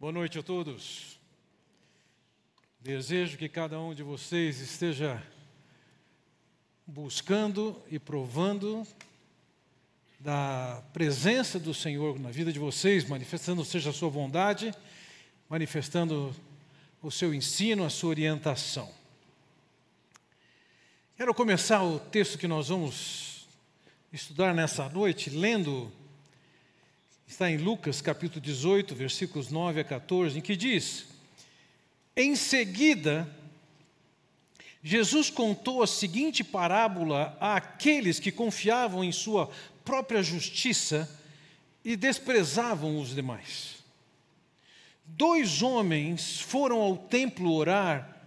Boa noite a todos. Desejo que cada um de vocês esteja buscando e provando da presença do Senhor na vida de vocês, manifestando seja a sua bondade, manifestando o seu ensino, a sua orientação. Quero começar o texto que nós vamos estudar nessa noite lendo está em Lucas capítulo 18, versículos 9 a 14, em que diz: Em seguida, Jesus contou a seguinte parábola àqueles que confiavam em sua própria justiça e desprezavam os demais. Dois homens foram ao templo orar,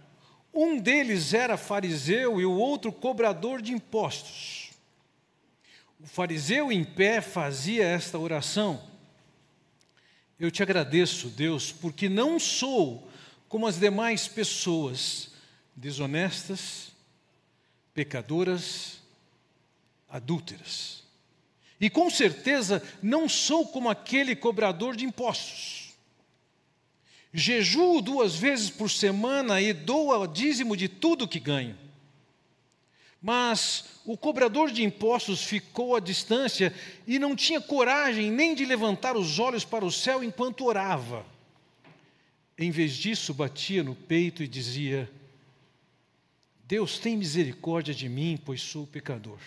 um deles era fariseu e o outro cobrador de impostos. O fariseu em pé fazia esta oração: eu te agradeço, Deus, porque não sou como as demais pessoas desonestas, pecadoras, adúlteras. E com certeza não sou como aquele cobrador de impostos. Jejuo duas vezes por semana e dou o dízimo de tudo que ganho. Mas o cobrador de impostos ficou à distância e não tinha coragem nem de levantar os olhos para o céu enquanto orava. Em vez disso, batia no peito e dizia: Deus tem misericórdia de mim, pois sou pecador.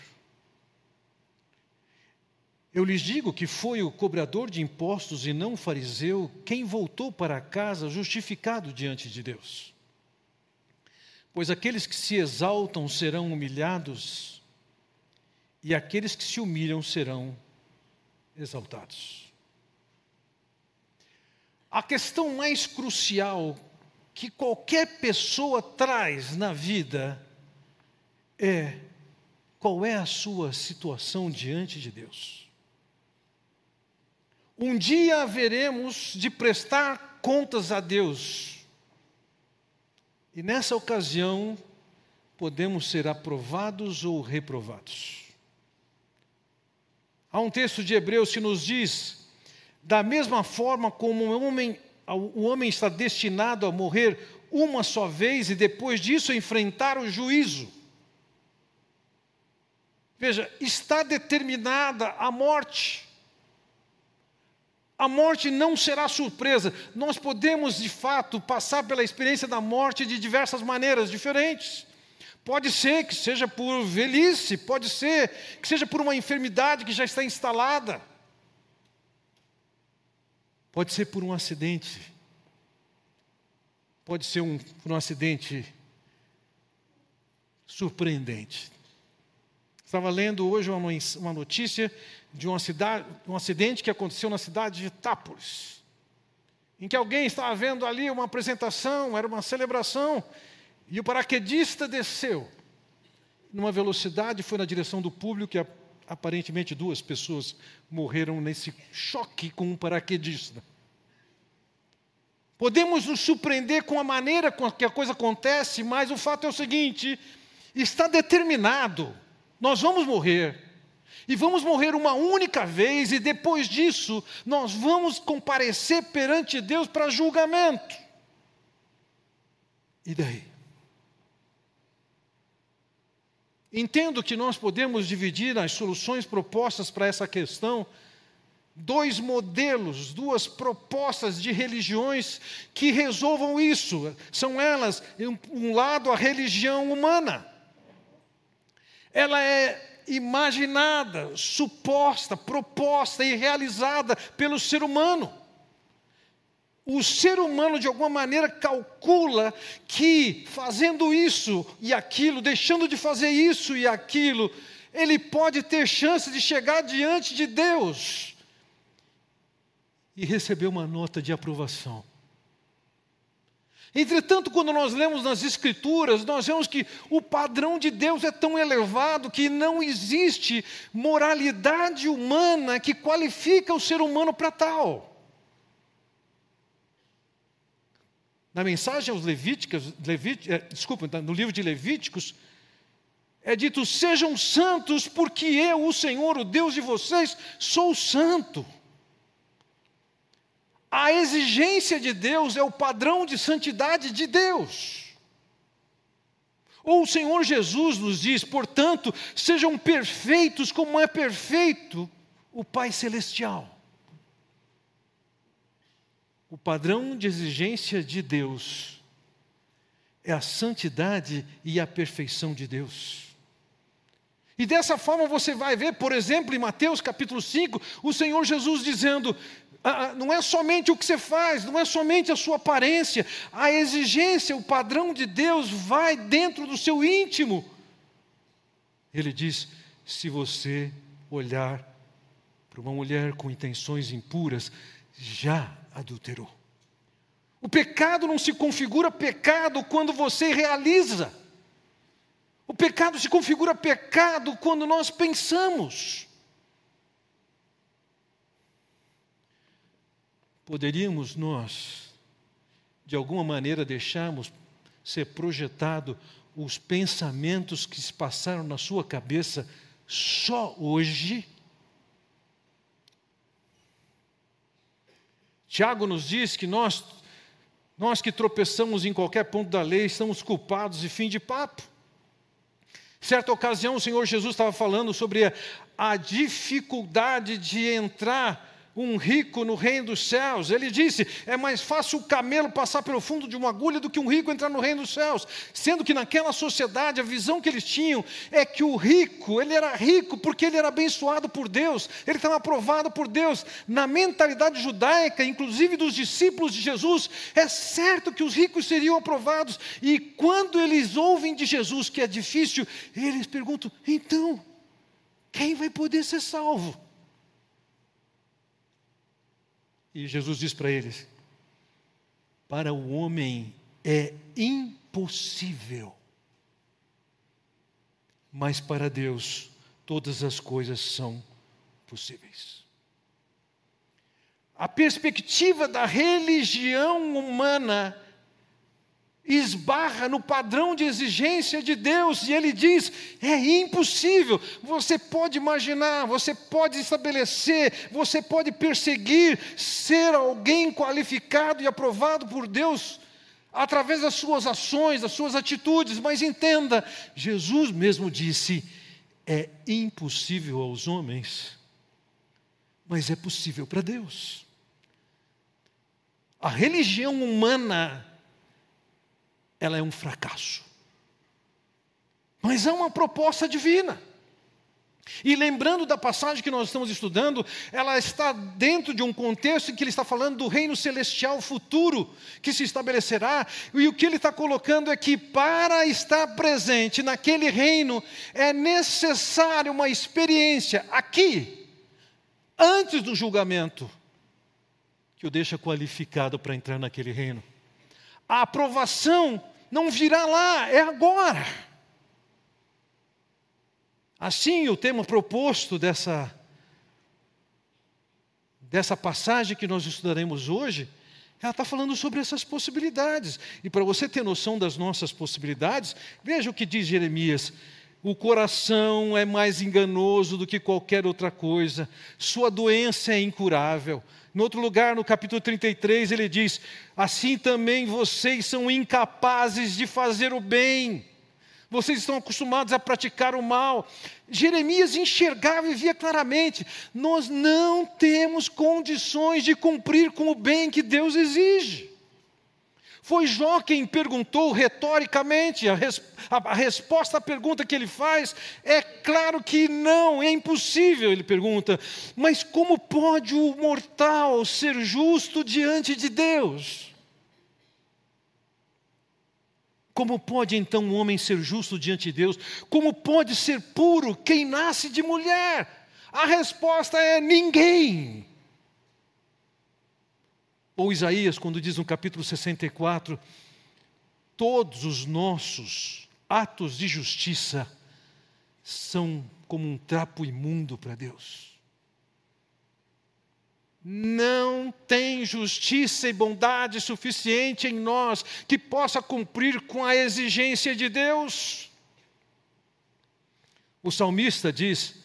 Eu lhes digo que foi o cobrador de impostos e não o fariseu quem voltou para casa justificado diante de Deus. Pois aqueles que se exaltam serão humilhados, e aqueles que se humilham serão exaltados. A questão mais crucial que qualquer pessoa traz na vida é qual é a sua situação diante de Deus. Um dia haveremos de prestar contas a Deus e nessa ocasião, podemos ser aprovados ou reprovados. Há um texto de Hebreus que nos diz: da mesma forma como o homem, o homem está destinado a morrer uma só vez e depois disso enfrentar o juízo. Veja, está determinada a morte. A morte não será surpresa. Nós podemos, de fato, passar pela experiência da morte de diversas maneiras diferentes. Pode ser que seja por velhice, pode ser que seja por uma enfermidade que já está instalada. Pode ser por um acidente. Pode ser um, por um acidente surpreendente. Estava lendo hoje uma, uma notícia de uma cidade, um acidente que aconteceu na cidade de Tápolis, em que alguém estava vendo ali uma apresentação, era uma celebração, e o paraquedista desceu numa velocidade, foi na direção do público, e aparentemente duas pessoas morreram nesse choque com um paraquedista. Podemos nos surpreender com a maneira com que a coisa acontece, mas o fato é o seguinte: está determinado, nós vamos morrer. E vamos morrer uma única vez, e depois disso, nós vamos comparecer perante Deus para julgamento. E daí? Entendo que nós podemos dividir as soluções propostas para essa questão dois modelos, duas propostas de religiões que resolvam isso. São elas, um lado, a religião humana. Ela é imaginada, suposta, proposta e realizada pelo ser humano. O ser humano, de alguma maneira, calcula que fazendo isso e aquilo, deixando de fazer isso e aquilo, ele pode ter chance de chegar diante de Deus e receber uma nota de aprovação. Entretanto, quando nós lemos nas Escrituras, nós vemos que o padrão de Deus é tão elevado que não existe moralidade humana que qualifica o ser humano para tal. Na mensagem aos Levíticos, Levít, é, desculpa, no livro de Levíticos, é dito: sejam santos, porque eu, o Senhor, o Deus de vocês, sou santo. A exigência de Deus é o padrão de santidade de Deus. Ou o Senhor Jesus nos diz, portanto, sejam perfeitos como é perfeito o Pai Celestial. O padrão de exigência de Deus é a santidade e a perfeição de Deus. E dessa forma você vai ver, por exemplo, em Mateus capítulo 5, o Senhor Jesus dizendo: não é somente o que você faz, não é somente a sua aparência, a exigência, o padrão de Deus vai dentro do seu íntimo. Ele diz: se você olhar para uma mulher com intenções impuras, já adulterou. O pecado não se configura pecado quando você realiza. O pecado se configura pecado quando nós pensamos. Poderíamos nós, de alguma maneira, deixarmos ser projetado os pensamentos que se passaram na sua cabeça só hoje? Tiago nos diz que nós, nós que tropeçamos em qualquer ponto da lei, estamos culpados e fim de papo. Certa ocasião, o Senhor Jesus estava falando sobre a, a dificuldade de entrar um rico no reino dos céus. Ele disse: é mais fácil o camelo passar pelo fundo de uma agulha do que um rico entrar no reino dos céus. Sendo que naquela sociedade a visão que eles tinham é que o rico, ele era rico porque ele era abençoado por Deus, ele estava aprovado por Deus. Na mentalidade judaica, inclusive dos discípulos de Jesus, é certo que os ricos seriam aprovados. E quando eles ouvem de Jesus que é difícil, eles perguntam: então, quem vai poder ser salvo? E Jesus diz para eles: Para o homem é impossível, mas para Deus todas as coisas são possíveis. A perspectiva da religião humana esbarra no padrão de exigência de Deus e ele diz: é impossível. Você pode imaginar, você pode estabelecer, você pode perseguir ser alguém qualificado e aprovado por Deus através das suas ações, das suas atitudes, mas entenda, Jesus mesmo disse: é impossível aos homens, mas é possível para Deus. A religião humana ela é um fracasso. Mas é uma proposta divina. E lembrando da passagem que nós estamos estudando, ela está dentro de um contexto em que ele está falando do reino celestial futuro que se estabelecerá, e o que ele está colocando é que para estar presente naquele reino é necessário uma experiência aqui, antes do julgamento, que o deixa qualificado para entrar naquele reino. A aprovação não virá lá, é agora. Assim, o tema proposto dessa, dessa passagem que nós estudaremos hoje, ela está falando sobre essas possibilidades. E para você ter noção das nossas possibilidades, veja o que diz Jeremias: o coração é mais enganoso do que qualquer outra coisa, sua doença é incurável. No outro lugar, no capítulo 33, ele diz: Assim também vocês são incapazes de fazer o bem. Vocês estão acostumados a praticar o mal. Jeremias enxergava e via claramente: nós não temos condições de cumprir com o bem que Deus exige. Foi Jó quem perguntou retoricamente, a, res, a, a, resposta à pergunta que ele faz é claro que não, é impossível, ele pergunta. Mas como pode o mortal ser justo diante de Deus? Como pode então um homem ser justo diante de Deus? Como pode ser puro quem nasce de mulher? A resposta é ninguém. Ou Isaías, quando diz no capítulo 64, todos os nossos atos de justiça são como um trapo imundo para Deus. Não tem justiça e bondade suficiente em nós que possa cumprir com a exigência de Deus. O salmista diz: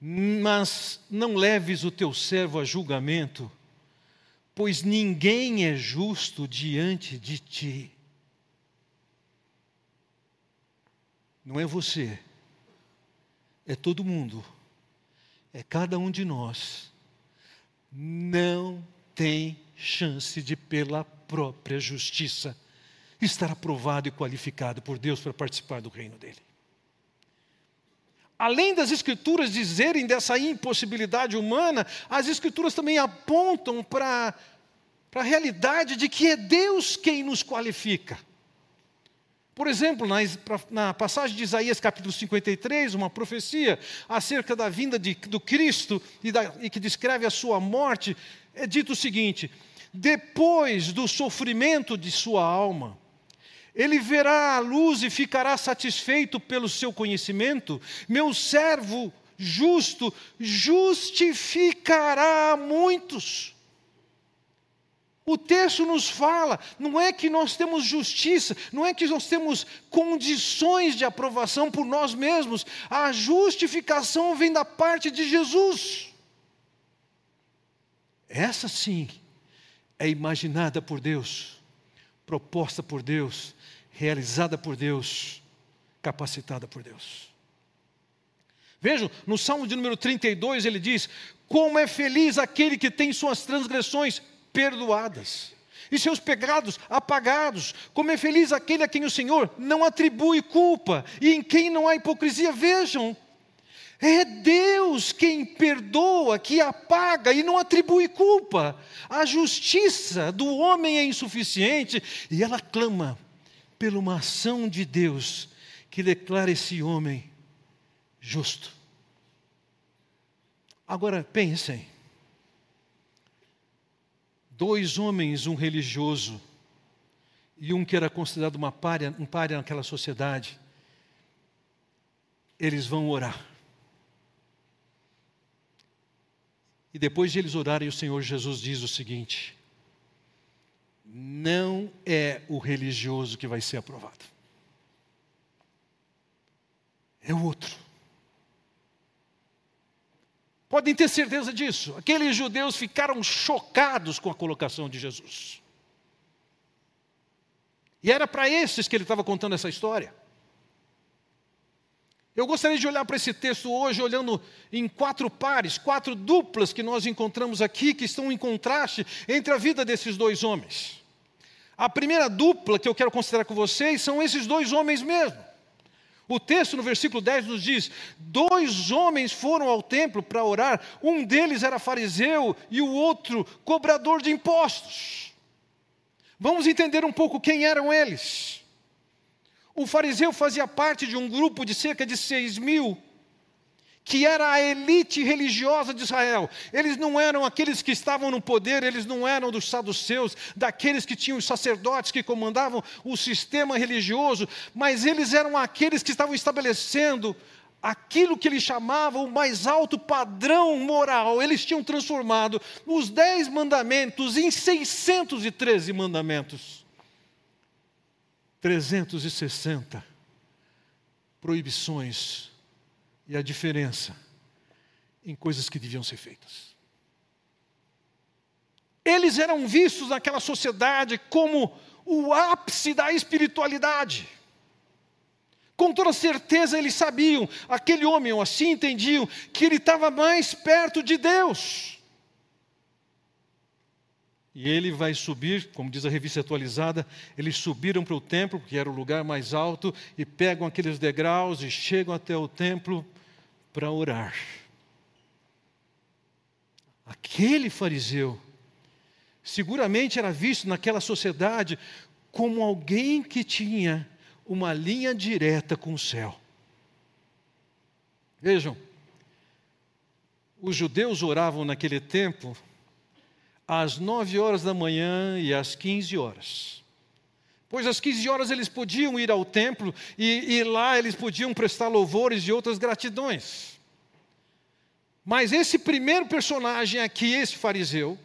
Mas não leves o teu servo a julgamento, pois ninguém é justo diante de ti. Não é você, é todo mundo, é cada um de nós. Não tem chance de, pela própria justiça, estar aprovado e qualificado por Deus para participar do reino dele. Além das Escrituras dizerem dessa impossibilidade humana, as Escrituras também apontam para, a realidade de que é Deus quem nos qualifica. Por exemplo, na, na, passagem de Isaías capítulo 53, uma profecia acerca da vinda de, do Cristo e, da, e que descreve a sua morte, é dito o seguinte: depois do sofrimento de sua alma, ele verá a luz e ficará satisfeito pelo seu conhecimento. Meu servo justo justificará muitos. O texto nos fala, não é que nós temos justiça, não é que nós temos condições de aprovação por nós mesmos, a justificação vem da parte de Jesus. Essa sim é imaginada por Deus, proposta por Deus, realizada por Deus, capacitada por Deus. Vejam, no Salmo de número 32 ele diz: Como é feliz aquele que tem suas transgressões perdoadas e seus pecados apagados. Como é feliz aquele a quem o Senhor não atribui culpa e em quem não há hipocrisia. Vejam, é Deus quem perdoa, que apaga e não atribui culpa. A justiça do homem é insuficiente e ela clama por uma ação de Deus que declara esse homem justo. Agora pensem: dois homens, um religioso e um que era considerado uma párea, um párea naquela sociedade, eles vão orar. E depois de eles orarem, o Senhor Jesus diz o seguinte: não é o religioso que vai ser aprovado, é o outro. Podem ter certeza disso. Aqueles judeus ficaram chocados com a colocação de Jesus. E era para esses que ele estava contando essa história. Eu gostaria de olhar para esse texto hoje, olhando em quatro pares, quatro duplas que nós encontramos aqui, que estão em contraste entre a vida desses dois homens. A primeira dupla que eu quero considerar com vocês são esses dois homens mesmo. O texto no versículo 10 nos diz: dois homens foram ao templo para orar, um deles era fariseu e o outro cobrador de impostos. Vamos entender um pouco quem eram eles. O fariseu fazia parte de um grupo de cerca de seis mil, que era a elite religiosa de Israel. Eles não eram aqueles que estavam no poder, eles não eram dos saduceus, daqueles que tinham os sacerdotes que comandavam o sistema religioso, mas eles eram aqueles que estavam estabelecendo aquilo que eles chamavam o mais alto padrão moral. Eles tinham transformado os dez mandamentos em 613 mandamentos. 360 proibições e a diferença em coisas que deviam ser feitas. Eles eram vistos naquela sociedade como o ápice da espiritualidade. Com toda certeza eles sabiam, aquele homem, ou assim entendiam, que ele estava mais perto de Deus. E ele vai subir, como diz a revista atualizada, eles subiram para o templo, que era o lugar mais alto, e pegam aqueles degraus e chegam até o templo para orar. Aquele fariseu, seguramente era visto naquela sociedade como alguém que tinha uma linha direta com o céu. Vejam, os judeus oravam naquele tempo às nove horas da manhã e às quinze horas. Pois às quinze horas eles podiam ir ao templo e, e lá eles podiam prestar louvores e outras gratidões. Mas esse primeiro personagem aqui, esse fariseu,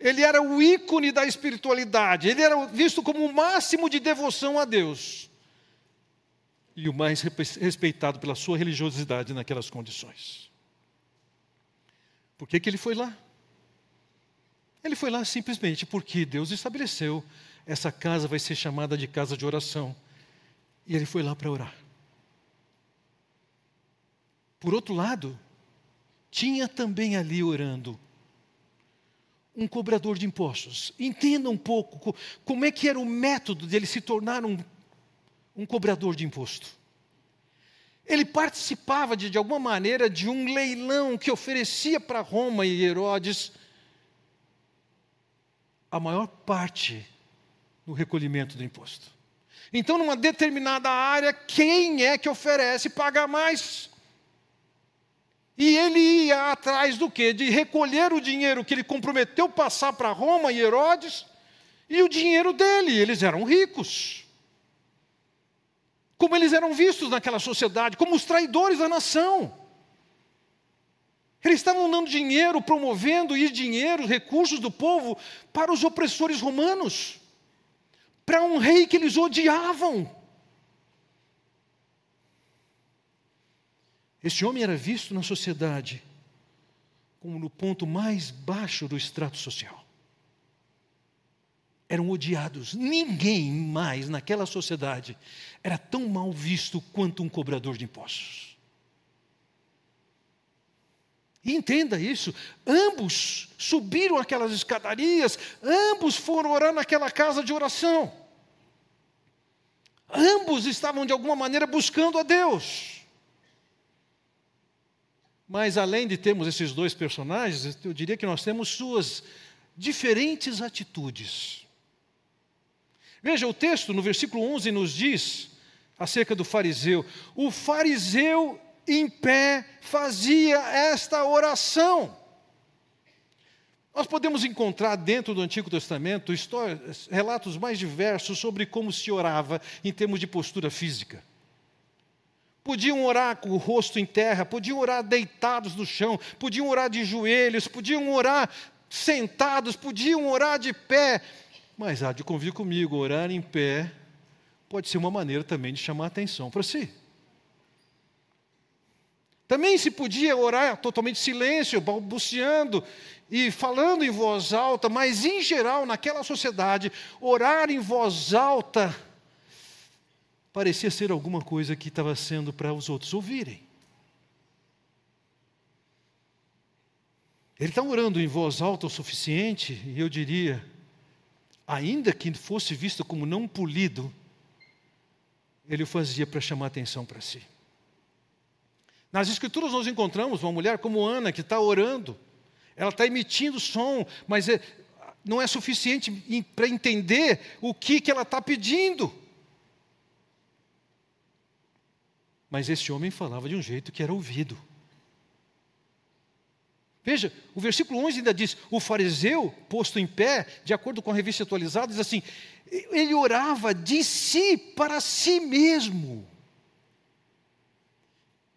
ele era o ícone da espiritualidade, ele era visto como o máximo de devoção a Deus e o mais respeitado pela sua religiosidade naquelas condições. Por que, que ele foi lá? Ele foi lá simplesmente porque Deus estabeleceu essa casa vai ser chamada de casa de oração. E ele foi lá para orar. Por outro lado, tinha também ali orando um cobrador de impostos. Entenda um pouco como é que era o método dele se tornar um, um cobrador de imposto. Ele participava de, de alguma maneira de um leilão que oferecia para Roma e Herodes a maior parte no recolhimento do imposto. Então, numa determinada área, quem é que oferece paga mais? E ele ia atrás do quê? De recolher o dinheiro que ele comprometeu passar para Roma e Herodes e o dinheiro dele. Eles eram ricos. Como eles eram vistos naquela sociedade, como os traidores da nação. Eles estavam dando dinheiro, promovendo e dinheiro, recursos do povo para os opressores romanos, para um rei que eles odiavam. Esse homem era visto na sociedade como no ponto mais baixo do extrato social. Eram odiados. Ninguém mais naquela sociedade era tão mal visto quanto um cobrador de impostos. Entenda isso, ambos subiram aquelas escadarias, ambos foram orar naquela casa de oração. Ambos estavam de alguma maneira buscando a Deus. Mas além de termos esses dois personagens, eu diria que nós temos suas diferentes atitudes. Veja, o texto no versículo 11 nos diz acerca do fariseu: o fariseu em pé fazia esta oração. Nós podemos encontrar dentro do Antigo Testamento histórias, relatos mais diversos sobre como se orava em termos de postura física. Podiam orar com o rosto em terra, podiam orar deitados no chão, podiam orar de joelhos, podiam orar sentados, podiam orar de pé. Mas há de convir comigo, orar em pé pode ser uma maneira também de chamar a atenção para si. Também se podia orar totalmente silêncio, balbuciando e falando em voz alta, mas em geral, naquela sociedade, orar em voz alta parecia ser alguma coisa que estava sendo para os outros ouvirem. Ele está orando em voz alta o suficiente, e eu diria, ainda que fosse visto como não polido, ele o fazia para chamar atenção para si. Nas Escrituras nós encontramos uma mulher como Ana que está orando, ela está emitindo som, mas é, não é suficiente para entender o que, que ela está pedindo. Mas esse homem falava de um jeito que era ouvido. Veja, o versículo 11 ainda diz: o fariseu, posto em pé, de acordo com a revista atualizada, diz assim: ele orava de si para si mesmo.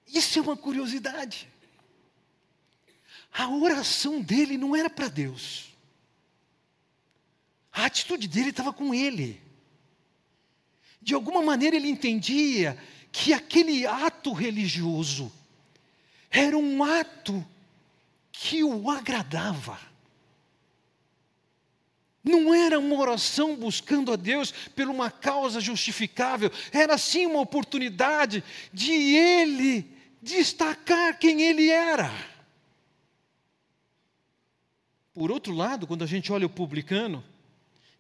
Isso é uma curiosidade. A oração dele não era para Deus. A atitude dele estava com ele. De alguma maneira ele entendia que aquele ato religioso era um ato que o agradava. Não era uma oração buscando a Deus por uma causa justificável, era sim uma oportunidade de ele destacar quem ele era. Por outro lado, quando a gente olha o publicano,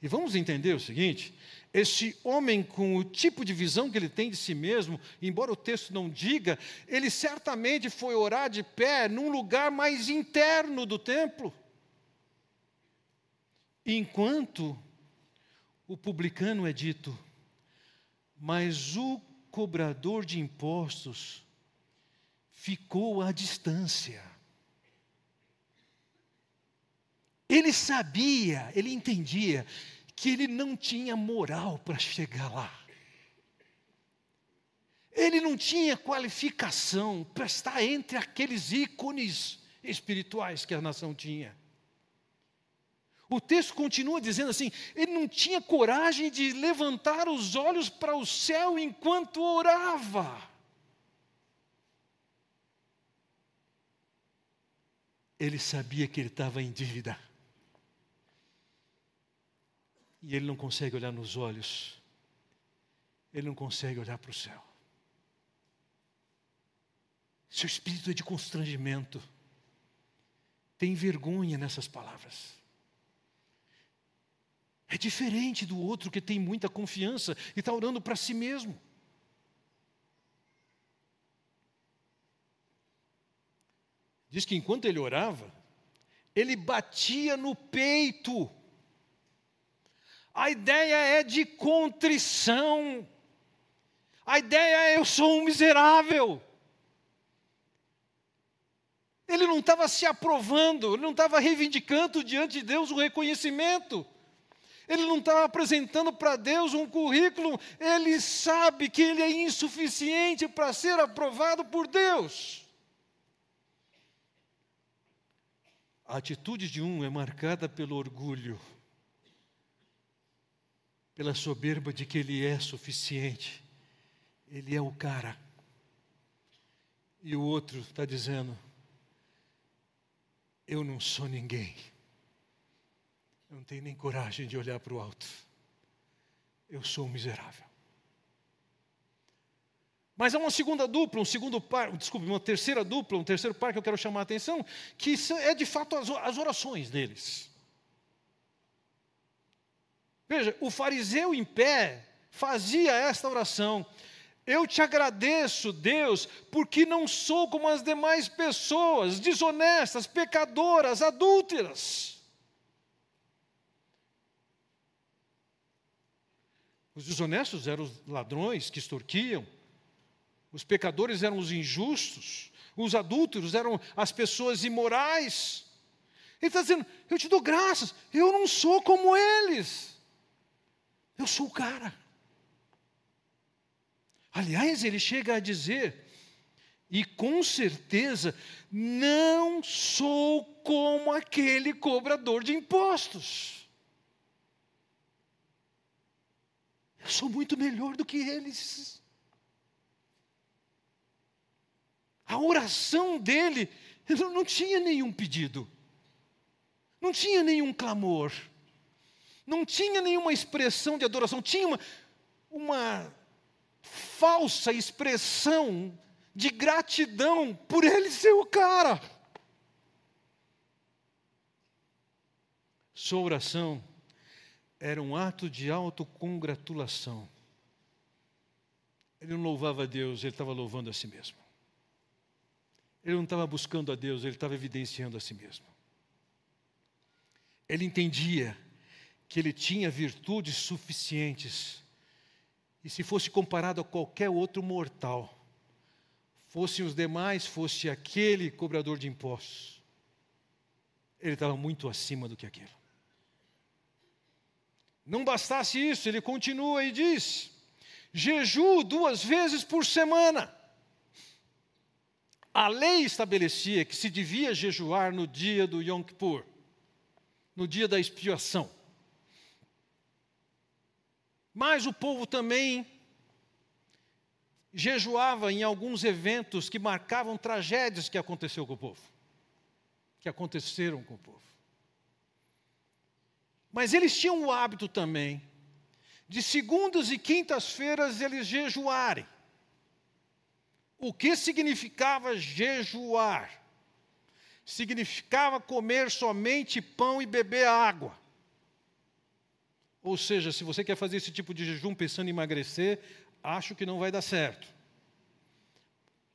e vamos entender o seguinte: esse homem, com o tipo de visão que ele tem de si mesmo, embora o texto não diga, ele certamente foi orar de pé num lugar mais interno do templo. Enquanto o publicano é dito, mas o cobrador de impostos ficou à distância. Ele sabia, ele entendia que ele não tinha moral para chegar lá. Ele não tinha qualificação para estar entre aqueles ícones espirituais que a nação tinha. O texto continua dizendo assim: ele não tinha coragem de levantar os olhos para o céu enquanto orava. Ele sabia que ele estava em dívida. e ele não consegue olhar nos olhos, ele não consegue olhar para o céu. Seu espírito é de constrangimento, tem vergonha nessas palavras. É diferente do outro que tem muita confiança e está orando para si mesmo. Diz que enquanto ele orava, ele batia no peito. A ideia é de contrição. A ideia é eu sou um miserável. Ele não estava se aprovando, ele não estava reivindicando diante de Deus o reconhecimento. Ele não estava apresentando para Deus um currículo, ele sabe que ele é insuficiente para ser aprovado por Deus. A atitude de um é marcada pelo orgulho, pela soberba de que ele é suficiente, ele é o cara. E o outro está dizendo: Eu não sou ninguém. Eu não tenho nem coragem de olhar para o alto. Eu sou um miserável. Mas há uma segunda dupla, um segundo par, desculpe, uma terceira dupla, um terceiro par que eu quero chamar a atenção, que é de fato as orações deles. Veja, o fariseu em pé fazia esta oração: Eu te agradeço, Deus, porque não sou como as demais pessoas, desonestas, pecadoras, adúlteras. Os desonestos eram os ladrões que extorquiam, os pecadores eram os injustos, os adúlteros eram as pessoas imorais. Ele está dizendo: Eu te dou graças, eu não sou como eles, eu sou o cara. Aliás, ele chega a dizer, e com certeza, não sou como aquele cobrador de impostos. Eu sou muito melhor do que eles. A oração dele não tinha nenhum pedido, não tinha nenhum clamor, não tinha nenhuma expressão de adoração, tinha uma, uma falsa expressão de gratidão por ele ser o cara. Sua oração era um ato de autocongratulação. Ele não louvava a Deus, ele estava louvando a si mesmo. Ele não estava buscando a Deus, ele estava evidenciando a si mesmo. Ele entendia que ele tinha virtudes suficientes, e se fosse comparado a qualquer outro mortal, fossem os demais, fosse aquele cobrador de impostos, ele estava muito acima do que aquilo. Não bastasse isso, ele continua e diz: jejuo duas vezes por semana. A lei estabelecia que se devia jejuar no dia do Yom Kippur, no dia da expiação. Mas o povo também jejuava em alguns eventos que marcavam tragédias que aconteceu com o povo, que aconteceram com o povo. Mas eles tinham o hábito também de segundas e quintas-feiras eles jejuarem. O que significava jejuar? Significava comer somente pão e beber água. Ou seja, se você quer fazer esse tipo de jejum pensando em emagrecer, acho que não vai dar certo.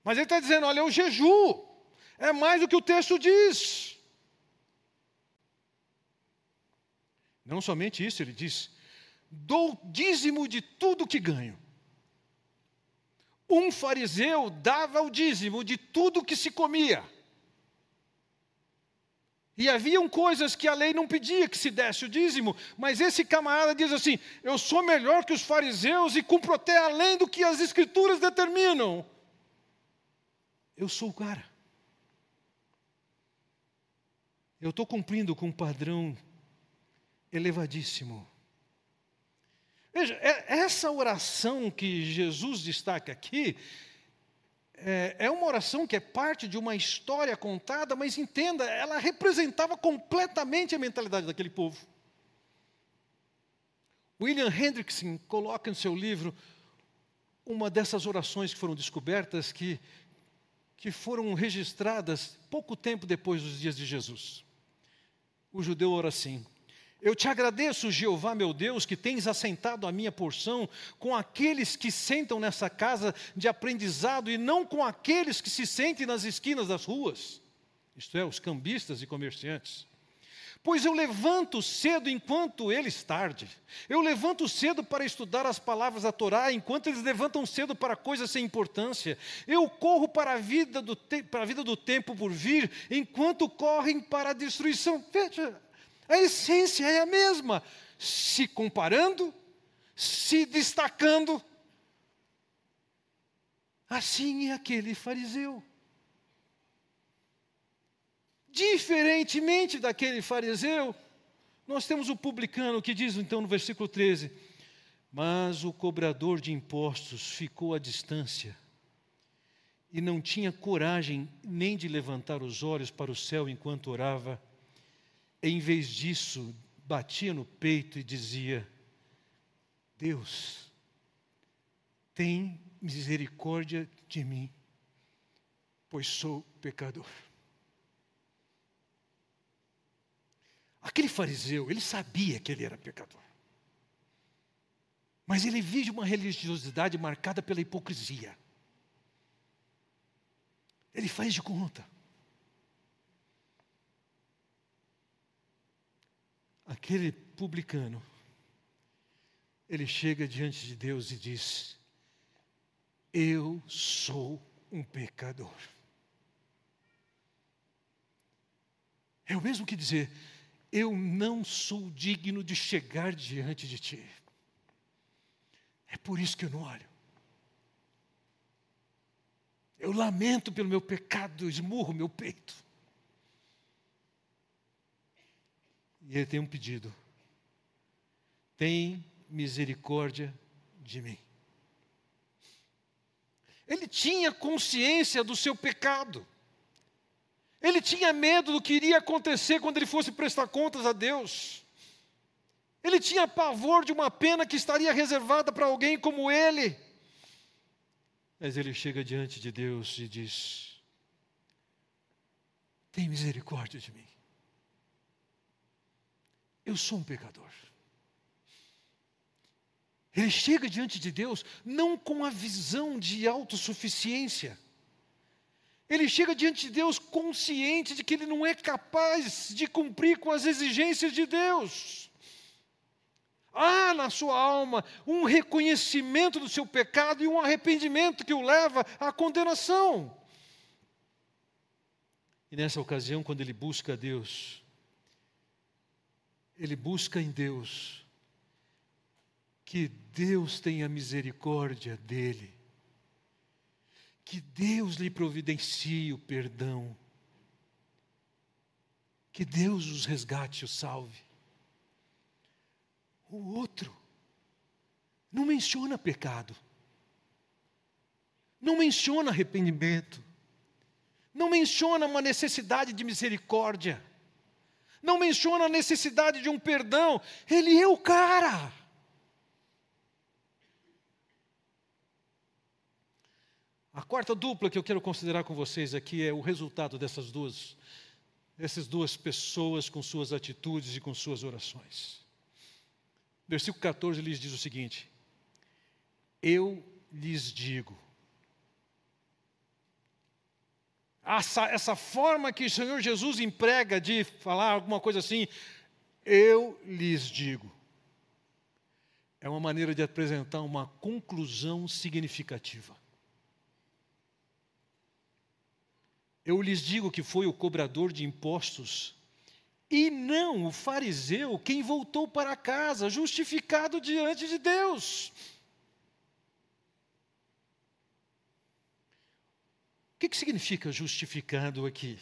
Mas ele está dizendo: olha, o jejum é mais do que o texto diz. Não somente isso, ele diz: dou dízimo de tudo que ganho. Um fariseu dava o dízimo de tudo que se comia. E haviam coisas que a lei não pedia que se desse o dízimo, mas esse camarada diz assim: Eu sou melhor que os fariseus e cumpro até além do que as escrituras determinam. Eu sou o cara. Eu estou cumprindo com um padrão elevadíssimo. Veja, é, essa oração que Jesus destaca aqui é, é uma oração que é parte de uma história contada, mas entenda, ela representava completamente a mentalidade daquele povo. William Hendrickson coloca no seu livro uma dessas orações que foram descobertas que, que foram registradas pouco tempo depois dos dias de Jesus. O judeu ora assim: Eu te agradeço, Jeová meu Deus, que tens assentado a minha porção com aqueles que sentam nessa casa de aprendizado e não com aqueles que se sentem nas esquinas das ruas, isto é, os cambistas e comerciantes. Pois eu levanto cedo enquanto eles tarde. Eu levanto cedo para estudar as palavras da Torá, enquanto eles levantam cedo para coisas sem importância. Eu corro para a vida do, para a vida do tempo por vir, enquanto correm para a destruição. Veja, a essência é a mesma. Se comparando, se destacando. Assim é aquele fariseu. Diferentemente daquele fariseu, nós temos o publicano que diz então no versículo 13: Mas o cobrador de impostos ficou à distância e não tinha coragem nem de levantar os olhos para o céu enquanto orava. Em vez disso, batia no peito e dizia: Deus, tem misericórdia de mim, pois sou pecador. Aquele fariseu, ele sabia que ele era pecador. Mas ele vive uma religiosidade marcada pela hipocrisia. Ele faz de conta. Aquele publicano, ele chega diante de Deus e diz: Eu sou um pecador. É o mesmo que dizer: eu não sou digno de chegar diante de ti. É por isso que eu não olho. Eu lamento pelo meu pecado, esmurro meu peito. E ele tem um pedido: tem misericórdia de mim. Ele tinha consciência do seu pecado. Ele tinha medo do que iria acontecer quando ele fosse prestar contas a Deus. Ele tinha pavor de uma pena que estaria reservada para alguém como ele. Mas ele chega diante de Deus e diz: Tem misericórdia de mim. Eu sou um pecador. Ele chega diante de Deus não com a visão de autossuficiência ele chega diante de Deus consciente de que ele não é capaz de cumprir com as exigências de Deus. Há na sua alma um reconhecimento do seu pecado e um arrependimento que o leva à condenação. E nessa ocasião, quando ele busca a Deus, ele busca em Deus que Deus tenha misericórdia dele que Deus lhe providencie o perdão. Que Deus os resgate e os salve. O outro não menciona pecado, não menciona arrependimento, não menciona uma necessidade de misericórdia, não menciona a necessidade de um perdão. Ele é o cara. A quarta dupla que eu quero considerar com vocês aqui é o resultado dessas duas, essas duas pessoas com suas atitudes e com suas orações. Versículo 14 lhes diz o seguinte: Eu lhes digo. Essa, essa forma que o Senhor Jesus emprega de falar alguma coisa assim, eu lhes digo, é uma maneira de apresentar uma conclusão significativa. Eu lhes digo que foi o cobrador de impostos e não o fariseu quem voltou para casa justificado diante de Deus. Que, que significa justificado aqui?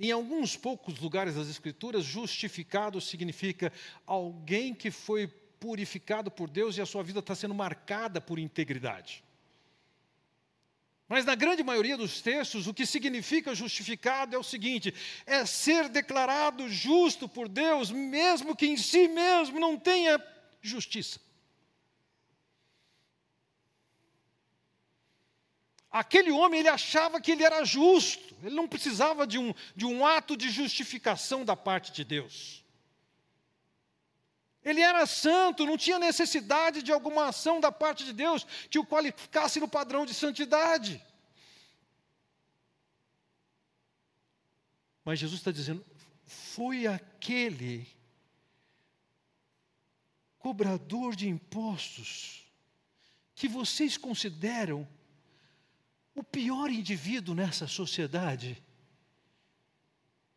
Em alguns poucos lugares das Escrituras, justificado significa alguém que foi purificado por Deus e a sua vida está sendo marcada por integridade. Mas na grande maioria dos textos, o que significa justificado é o seguinte: é ser declarado justo por Deus, mesmo que em si mesmo não tenha justiça. Aquele homem, ele achava que ele era justo, ele não precisava de um, de um ato de justificação da parte de Deus. Ele era santo, não tinha necessidade de alguma ação da parte de Deus que o qualificasse no padrão de santidade. Mas Jesus está dizendo: foi aquele cobrador de impostos que vocês consideram o pior indivíduo nessa sociedade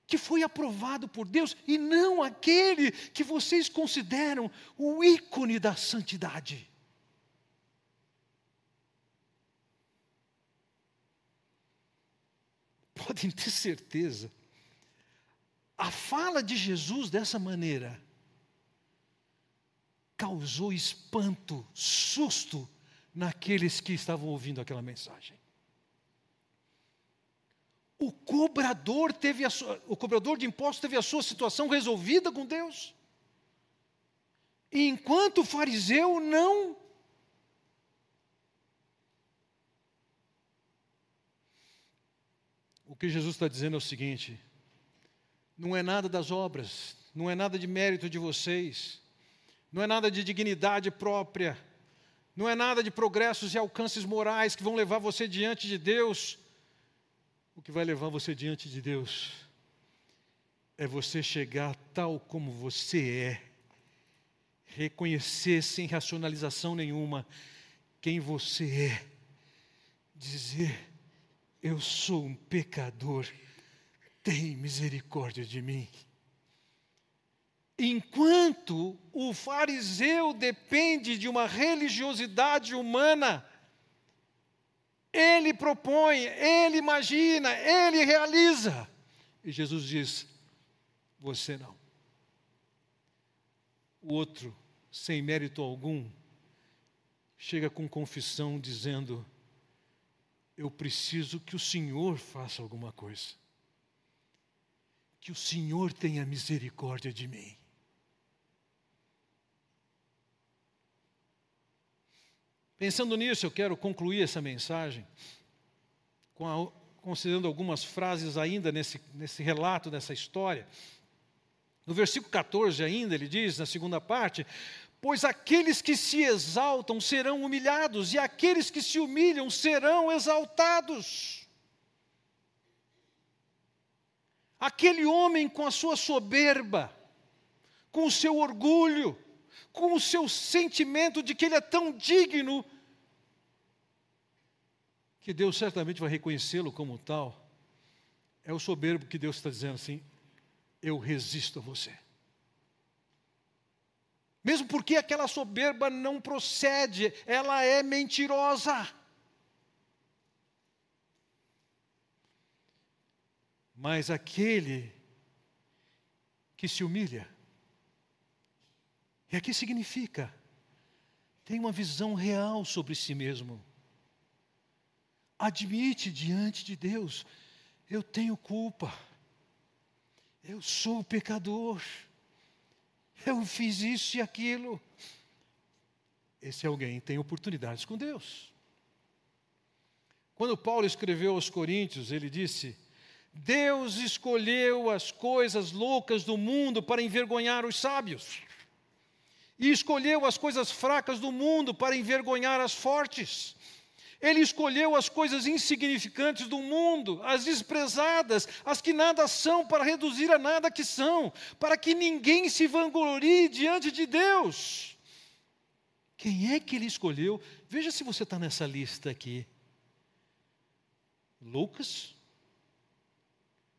que foi aprovado por Deus e não aquele que vocês consideram o ícone da santidade. Podem ter certeza, a fala de Jesus dessa maneira causou espanto, susto naqueles que estavam ouvindo aquela mensagem. O cobrador teve a sua, o cobrador de impostos teve a sua situação resolvida com Deus. Enquanto o fariseu não O que Jesus está dizendo é o seguinte: não é nada das obras, não é nada de mérito de vocês, não é nada de dignidade própria, não é nada de progressos e alcances morais que vão levar você diante de Deus o que vai levar você diante de Deus é você chegar tal como você é, reconhecer sem racionalização nenhuma quem você é, dizer: Eu sou um pecador, tem misericórdia de mim. Enquanto o fariseu depende de uma religiosidade humana, ele propõe, ele imagina, ele realiza. E Jesus diz: Você não. O outro, sem mérito algum, chega com confissão dizendo: Eu preciso que o Senhor faça alguma coisa. Que o Senhor tenha misericórdia de mim. Pensando nisso, eu quero concluir essa mensagem a, considerando algumas frases ainda nesse, nesse relato, nessa história. No versículo 14 ainda, ele diz, na segunda parte, Pois aqueles que se exaltam serão humilhados, e aqueles que se humilham serão exaltados. Aquele homem com a sua soberba, com o seu orgulho, com o seu sentimento de que ele é tão digno, que Deus certamente vai reconhecê-lo como tal. É o soberbo que Deus está dizendo assim: eu resisto a você. Mesmo porque aquela soberba não procede, ela é mentirosa. Mas aquele que se humilha, e aqui significa, tem uma visão real sobre si mesmo. Admite diante de Deus: eu tenho culpa, eu sou pecador, eu fiz isso e aquilo. Esse alguém tem oportunidades com Deus. Quando Paulo escreveu aos Coríntios, ele disse: Deus escolheu as coisas loucas do mundo para envergonhar os sábios e escolheu as coisas fracas do mundo para envergonhar as fortes. Ele escolheu as coisas insignificantes do mundo, as desprezadas, as que nada são, para reduzir a nada que são, para que ninguém se vanglorie diante de Deus. Quem é que ele escolheu? Veja se você está nessa lista aqui. Loucas,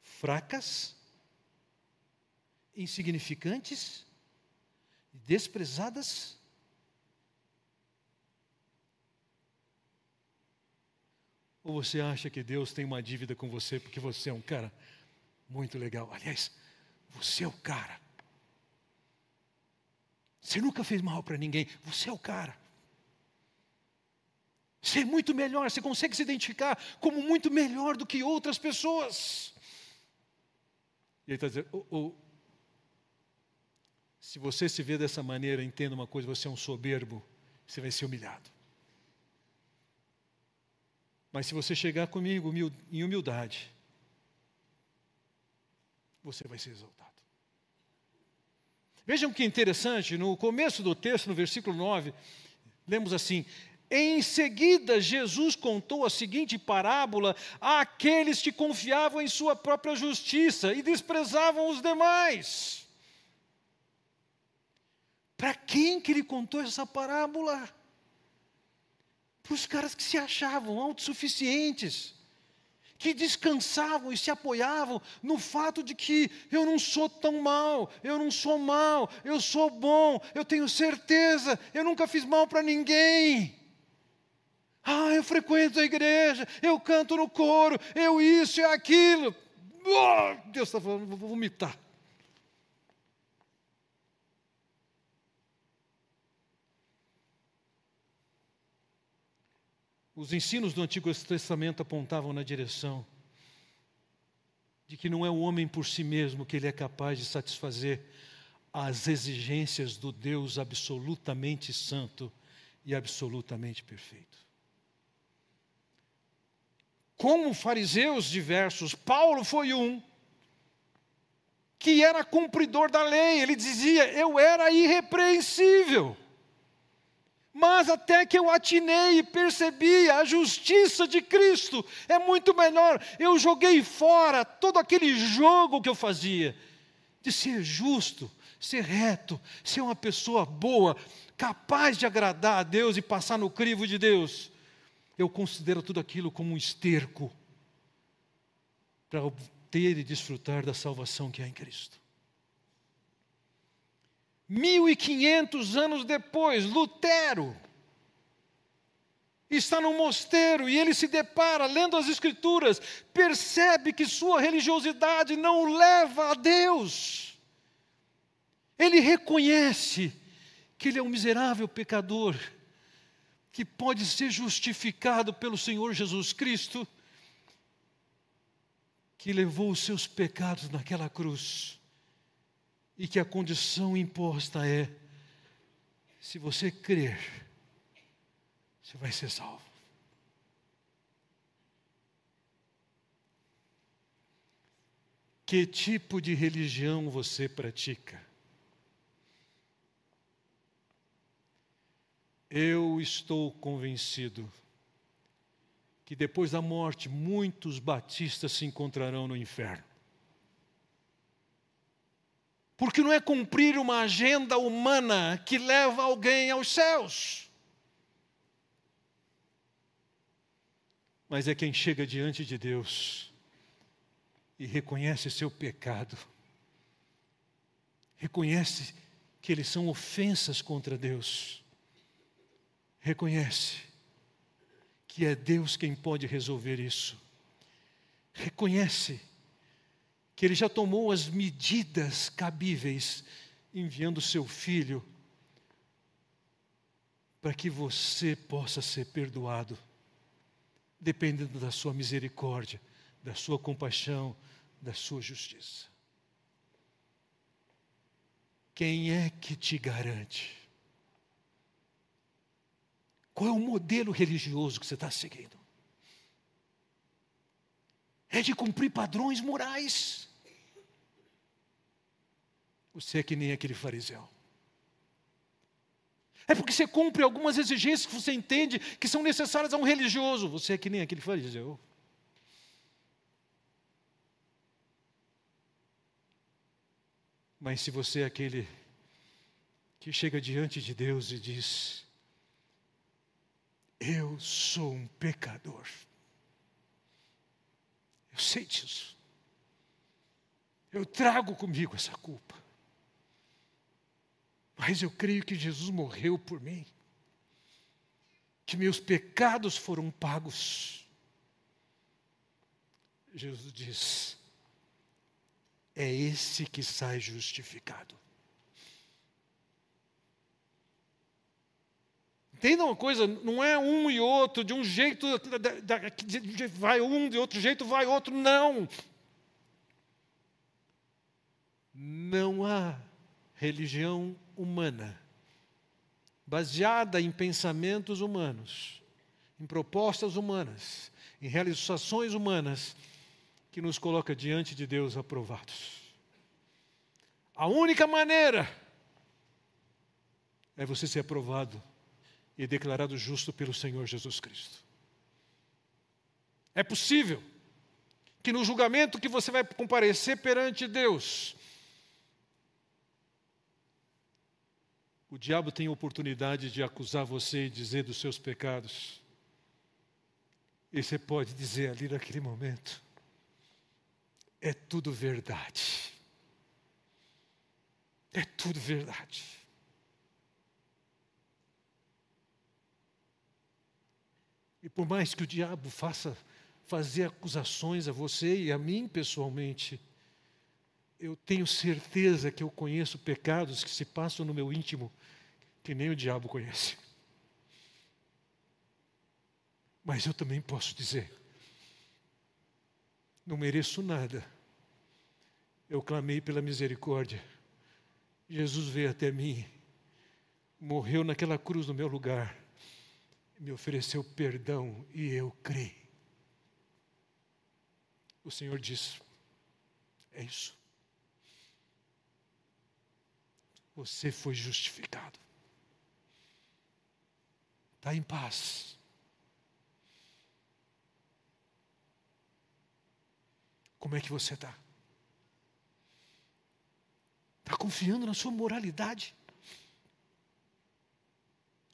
fracas, insignificantes, desprezadas? Ou você acha que Deus tem uma dívida com você porque você é um cara muito legal? Aliás, você é o cara. Você nunca fez mal para ninguém, você é o cara. Você é muito melhor, você consegue se identificar como muito melhor do que outras pessoas. E ele está dizendo: oh, oh, se você se vê dessa maneira, entenda uma coisa: você é um soberbo, você vai ser humilhado. Mas se você chegar comigo em humildade, você vai ser exaltado. Vejam que interessante, no começo do texto, no versículo 9, lemos assim: Em seguida, Jesus contou a seguinte parábola àqueles que confiavam em sua própria justiça e desprezavam os demais. Para quem que ele contou essa parábola? Para os caras que se achavam autossuficientes que descansavam e se apoiavam no fato de que eu não sou tão mal, eu não sou mal, eu sou bom, eu tenho certeza, eu nunca fiz mal para ninguém. Ah, eu frequento a igreja, eu canto no coro, eu isso e aquilo. Oh, Deus está falando, vou vomitar. Os ensinos do Antigo Testamento apontavam na direção de que não é o homem por si mesmo que ele é capaz de satisfazer as exigências do Deus absolutamente santo e absolutamente perfeito. Como fariseus diversos, Paulo foi um que era cumpridor da lei, ele dizia: Eu era irrepreensível. Mas até que eu atinei e percebi a justiça de Cristo é muito melhor. Eu joguei fora todo aquele jogo que eu fazia de ser justo, ser reto, ser uma pessoa boa, capaz de agradar a Deus e passar no crivo de Deus. Eu considero tudo aquilo como um esterco para obter e desfrutar da salvação que há em Cristo. 1500 anos depois, Lutero está no mosteiro e ele se depara, lendo as Escrituras, percebe que sua religiosidade não o leva a Deus. Ele reconhece que ele é um miserável pecador, que pode ser justificado pelo Senhor Jesus Cristo, que levou os seus pecados naquela cruz e que a condição imposta é: se você crer, você vai ser salvo. Que tipo de religião você pratica? Eu estou convencido que depois da morte muitos batistas se encontrarão no inferno. Porque não é cumprir uma agenda humana que leva alguém aos céus. Mas é quem chega diante de Deus e reconhece seu pecado, reconhece que eles são ofensas contra Deus, reconhece que é Deus quem pode resolver isso, reconhece que ele já tomou as medidas cabíveis, enviando seu filho para que você possa ser perdoado, dependendo da sua misericórdia, da sua compaixão, da sua justiça. Quem é que te garante? Qual é o modelo religioso que você está seguindo? É de cumprir padrões morais. Você é que nem aquele fariseu. É porque você cumpre algumas exigências que você entende que são necessárias a um religioso. Você é que nem aquele fariseu. Mas se você é aquele que chega diante de Deus e diz: Eu sou um pecador. Eu sei disso. Eu trago comigo essa culpa mas eu creio que Jesus morreu por mim, que meus pecados foram pagos. Jesus diz: é esse que sai justificado. Entenda uma coisa, não é um e outro, de um jeito vai um, de outro jeito vai outro, não. Não há religião humana baseada em pensamentos humanos, em propostas humanas, em realizações humanas, que nos coloca diante de Deus aprovados. A única maneira é você ser aprovado e declarado justo pelo Senhor Jesus Cristo. É possível que no julgamento que você vai comparecer perante Deus, o diabo tem oportunidade de acusar você e dizer dos seus pecados. E você pode dizer ali naquele momento: é tudo verdade. É tudo verdade. E por mais que o diabo faça fazer acusações a você e a mim pessoalmente, eu tenho certeza que eu conheço pecados que se passam no meu íntimo que nem o diabo conhece. Mas eu também posso dizer: não mereço nada. Eu clamei pela misericórdia. Jesus veio até mim, morreu naquela cruz no meu lugar, me ofereceu perdão e eu creio. O Senhor disse: é isso. Você foi justificado. Está em paz. Como é que você está? Está confiando na sua moralidade?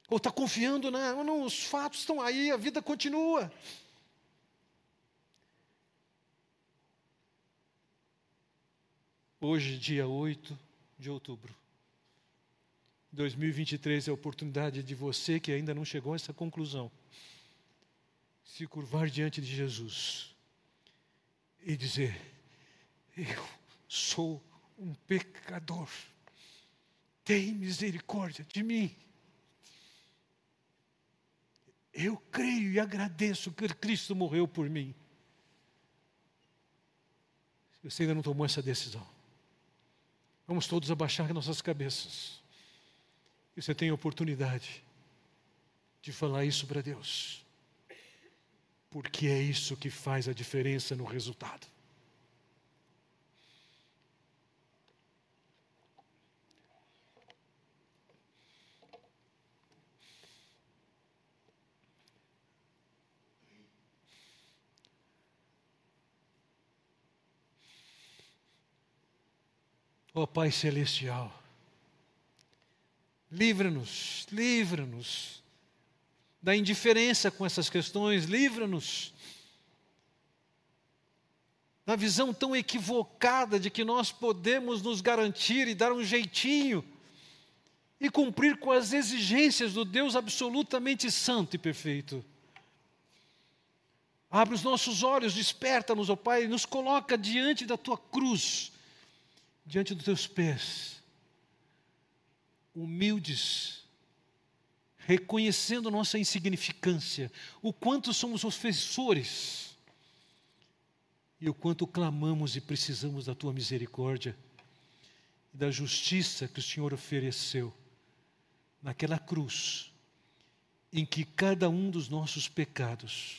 Ou está confiando na. Não, os fatos estão aí, a vida continua. Hoje, dia 8 de outubro. 2023 é a oportunidade de você que ainda não chegou a essa conclusão se curvar diante de Jesus e dizer: Eu sou um pecador, tem misericórdia de mim. Eu creio e agradeço que Cristo morreu por mim. Você ainda não tomou essa decisão. Vamos todos abaixar nossas cabeças. E você tem a oportunidade de falar isso para Deus. Porque é isso que faz a diferença no resultado. Ó oh, Pai Celestial, livra-nos, livra-nos da indiferença com essas questões, livra-nos da visão tão equivocada de que nós podemos nos garantir e dar um jeitinho e cumprir com as exigências do Deus absolutamente santo e perfeito. Abre os nossos olhos, desperta-nos, ó oh Pai, e nos coloca diante da tua cruz diante dos teus pés, humildes, reconhecendo nossa insignificância, o quanto somos ofensores e o quanto clamamos e precisamos da tua misericórdia e da justiça que o Senhor ofereceu naquela cruz, em que cada um dos nossos pecados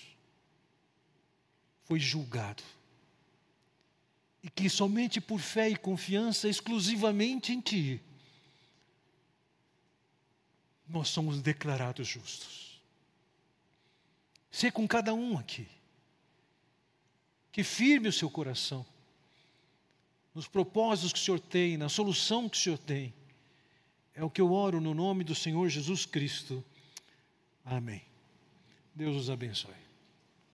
foi julgado. E que somente por fé e confiança exclusivamente em Ti, nós somos declarados justos. Ser com cada um aqui, que firme o seu coração, nos propósitos que o Senhor tem, na solução que o Senhor tem, é o que eu oro no nome do Senhor Jesus Cristo. Amém. Deus os abençoe.